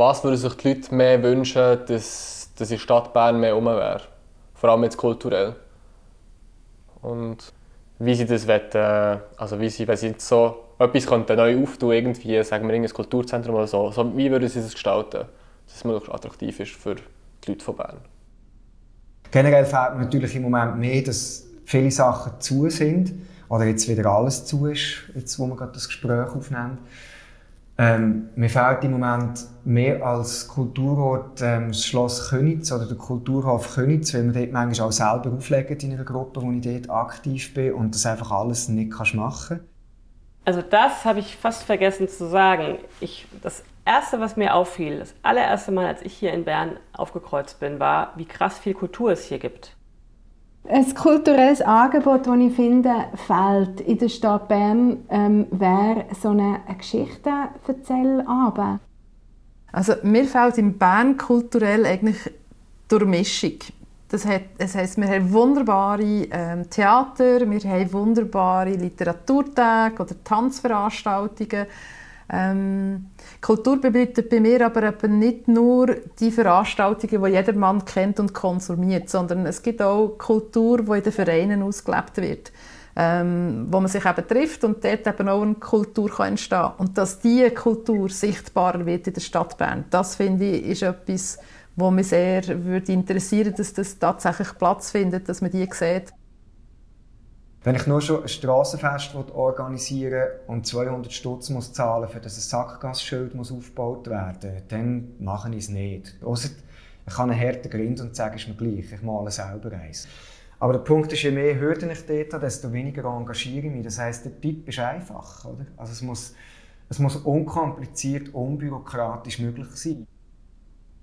was würden sich die Leute mehr wünschen, dass, dass in der Stadt Bern mehr um wäre? Vor allem jetzt kulturell. Und wie sie das wollen, also wie sie, wenn sie jetzt so etwas könnten neu auftun, irgendwie, sagen wir ein Kulturzentrum oder so, so, wie würden sie das gestalten, dass es möglichst attraktiv ist für die Leute von Bern? Generell fehlt mir natürlich im Moment mehr, dass viele Sachen zu sind oder jetzt wieder alles zu ist, jetzt wo wir gerade das Gespräch aufnehmen. Ähm, mir fehlt im Moment mehr als Kulturort ähm, das Schloss Könitz oder der Kulturhof Könitz, weil man dort manchmal auch selber auflegt in einer Gruppe, wo ich dort aktiv bin und das einfach alles nicht kannst machen Also das habe ich fast vergessen zu sagen. Ich, das Erste, was mir auffiel, das allererste Mal, als ich hier in Bern aufgekreuzt bin, war, wie krass viel Kultur es hier gibt. Ein kulturelles Angebot, das ich finde, fehlt in der Stadt Bern, ähm, wäre so eine Geschichtenverzählabend. Also mir fehlt in Bern kulturell eigentlich Durchmischung. Das, hat, das heisst, wir haben wunderbare ähm, Theater, wir haben wunderbare Literaturtage oder Tanzveranstaltungen. Ähm, Kultur bedeutet bei mir aber eben nicht nur die Veranstaltungen, die jeder Mann kennt und konsumiert, sondern es gibt auch Kultur, die in den Vereinen ausgelebt wird. Ähm, wo man sich eben trifft und dort eben auch eine Kultur kann entstehen kann. Und dass diese Kultur sichtbarer wird in der Stadt Bern, das finde ich ist etwas, wo mich sehr würde interessieren dass das tatsächlich Platz findet, dass man die sieht. Wenn ich nur schon ein Strassenfest organisieren und 200 Stutz muss zahlen, für das ein Sackgassenschild muss aufgebaut werden, dann mache ich es nicht. Ausser ich kann einen harten Grind und sage, es mir gleich, ich male selber eins. Aber der Punkt ist, je mehr Hürden ich dort habe, desto weniger engagiere ich mich. Das heisst, der Tipp ist einfach. Oder? Also es, muss, es muss unkompliziert, unbürokratisch möglich sein.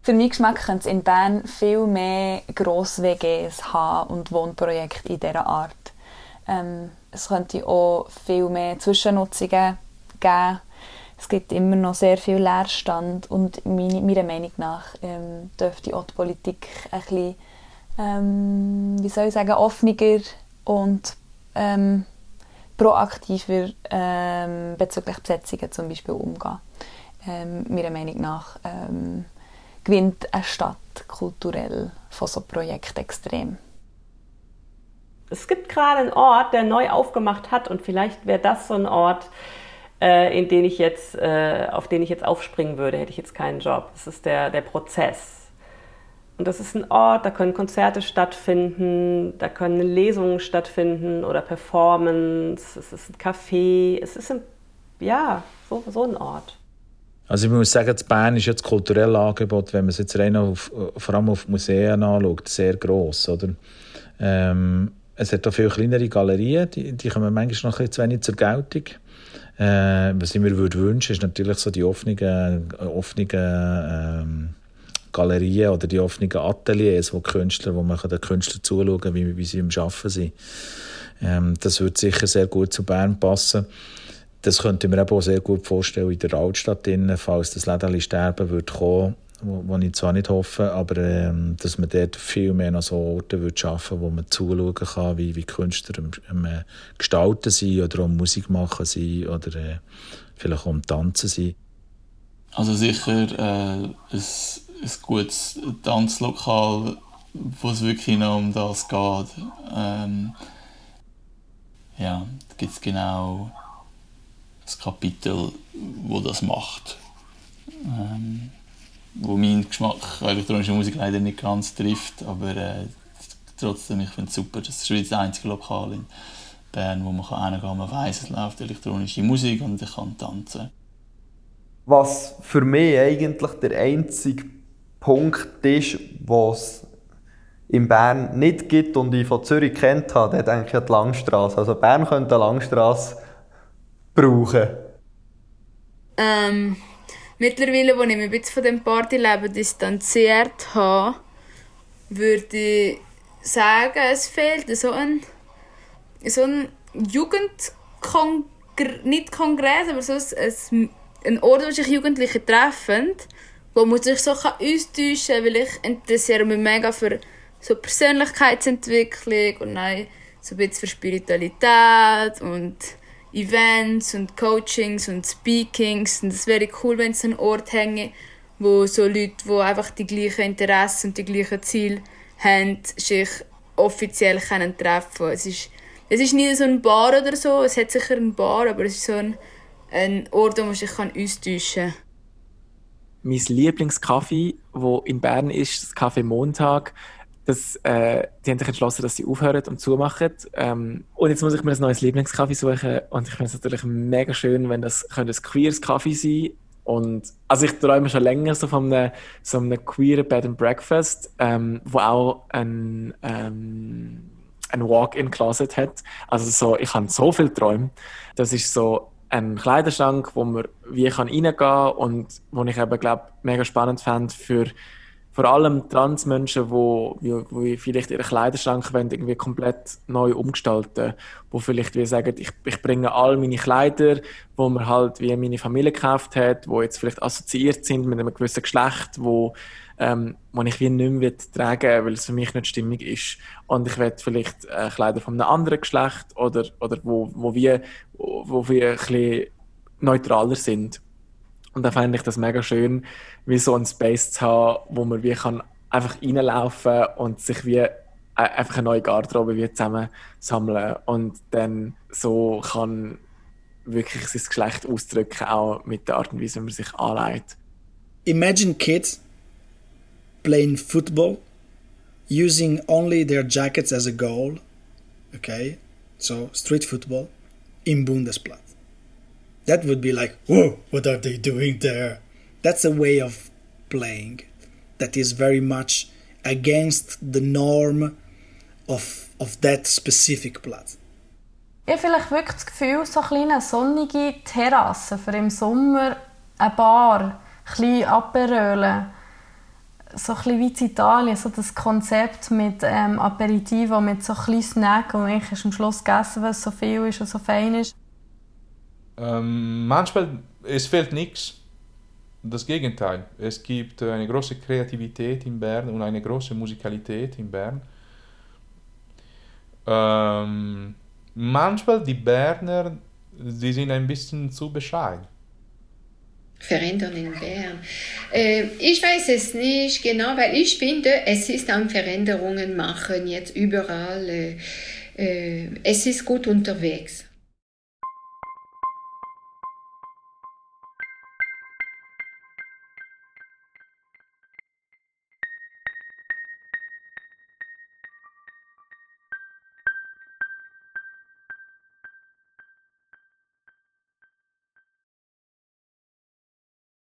Für mich Geschmack könnte es in Bern viel mehr Gross-WGs haben und Wohnprojekte in dieser Art. Ähm, es könnte auch viel mehr Zwischennutzungen geben. Es gibt immer noch sehr viel Leerstand und meiner Meinung nach ähm, dürfte auch die Politik ein bisschen, ähm, wie soll ich sagen, offener und ähm, proaktiver ähm, bezüglich Besetzungen zum Beispiel umgehen. Ähm, meiner Meinung nach ähm, gewinnt eine Stadt kulturell von so Projekten extrem es gibt gerade einen Ort, der neu aufgemacht hat und vielleicht wäre das so ein Ort, äh, in den ich jetzt, äh, auf den ich jetzt aufspringen würde, hätte ich jetzt keinen Job. Das ist der, der Prozess. Und das ist ein Ort, da können Konzerte stattfinden, da können Lesungen stattfinden oder Performance, es ist ein Café, es ist ein, ja, so, so ein Ort. Also ich muss sagen, das Bern ist jetzt kulturelle Angebot, wenn man es jetzt rein auf, vor allem auf Museen anschaut, sehr gross, oder? Ähm, es hat auch viele kleinere Galerien, die, die kommen manchmal noch ein zu wenig zur Geltung. Äh, was ich mir würde wünschen, ist natürlich so die offenen, offenen ähm, Galerien oder die offenen Ateliers, wo Künstler, wo man den Künstlern zuschauen kann, wie, wie sie im Arbeiten sind. Ähm, das würde sicher sehr gut zu Bern passen. Das könnte ich mir auch sehr gut vorstellen in der Altstadt, falls das Läden sterben würde kommen wo, wo ich zwar nicht hoffe, aber ähm, dass man dort viel mehr noch so Orte würde schaffen, wo man zuschauen kann, wie, wie Künstler am, am äh, Gestalten sind oder am Musik machen sind oder äh, vielleicht auch am Tanzen sind. Also sicher äh, ein, ein gutes Tanzlokal, wo es wirklich noch um das geht. Ähm, ja, da gibt es genau das Kapitel, wo das macht. Ähm, wo mein Geschmack elektronische Musik leider nicht ganz trifft, aber äh, trotzdem, ich finde es super. Das ist das einzige Lokal in Bern, wo man hingehen kann, man weiß, es läuft elektronische Musik und ich kann tanzen. Was für mich eigentlich der einzige Punkt ist, was in Bern nicht gibt und ich von Zürich kennt habe, der denke ich an die Langstrasse. Also Bern könnte eine Langstrasse brauchen. Ähm, Mittlerweile, wo ich mich ein bisschen von dem Partyleben distanziert habe, würde ich sagen, es fehlt so ein, so ein Jugendkongress, nicht Kongress, aber so ein, ein Ort, wo sich Jugendliche treffen, wo man sich so austauschen kann, weil ich interessiere mich mega für so Persönlichkeitsentwicklung und nein, so ein bisschen für Spiritualität und Events und Coachings und Speakings. Und es wäre cool, wenn es einen Ort hänge, wo so Leute, die einfach die gleichen Interessen und die gleichen Ziele haben, sich offiziell können treffen Es ist, es ist nie so ein Bar oder so, es hat sicher ein Bar, aber es ist so ein, ein Ort, wo man sich austauschen kann. Mein Lieblingskaffee, wo in Bern ist, das Kaffee Montag, das, äh, die haben sich entschlossen, dass sie aufhören und zumachen. Ähm, und jetzt muss ich mir ein neues Lieblingskaffee suchen. Und ich finde es natürlich mega schön, wenn das ein queeres Kaffee sein und also ich träume schon länger so von einem, so einem queeren Bed and Breakfast, ähm, wo auch ein, ähm, ein Walk-in-Closet hat. Also so, ich habe so viele Träume. Das ist so ein Kleiderschrank, wo man wie kann reingehen und wo ich eben glaube mega spannend fände für vor allem Transmenschen, wo, wo, vielleicht ihren Kleiderschrank irgendwie komplett neu umgestalten, wo vielleicht wie sagen, ich, ich bringe all meine Kleider, wo man halt wie meine Familie gekauft hat, wo jetzt vielleicht assoziiert sind mit einem gewissen Geschlecht, wo ähm, wo ich wie nicht mehr tragen weil es für mich nicht stimmig ist. Und ich will vielleicht äh, Kleider von einem anderen Geschlecht oder, oder wo, wo wir, wo wir ein bisschen neutraler sind. Und da fände ich das mega schön, wie so ein Space zu haben, wo man wie kann einfach reinlaufen und sich wie e-, einfach eine neue Garderobe wie zusammen sammeln und dann so kann wirklich sein Geschlecht ausdrücken, auch mit der Art und Weise, wie man sich anlegt. Imagine kids playing football using only their jackets as a goal, okay? So street football in Bundesplatz. That would be like, whoa, what are they doing there? That's a way of playing that is very much against the norm of, of that specific Platz. Ich habe vielleicht wirklich das Gefühl, so eine kleine sonnige Terrasse für im Sommer, eine Bar, ein Aperölen, so ein wie in Italien, so das Konzept mit ähm, Aperitivo, mit so ein bisschen Snack und ich am Schluss gegessen, was so viel ist und so fein ist. Ähm, manchmal es fehlt nichts. Das Gegenteil. Es gibt eine große Kreativität in Bern und eine große Musikalität in Bern. Ähm, manchmal die Berner, sie sind ein bisschen zu bescheiden. Verändern in Bern. Äh, ich weiß es nicht genau, weil ich finde, es ist am Veränderungen machen jetzt überall. Äh, äh, es ist gut unterwegs.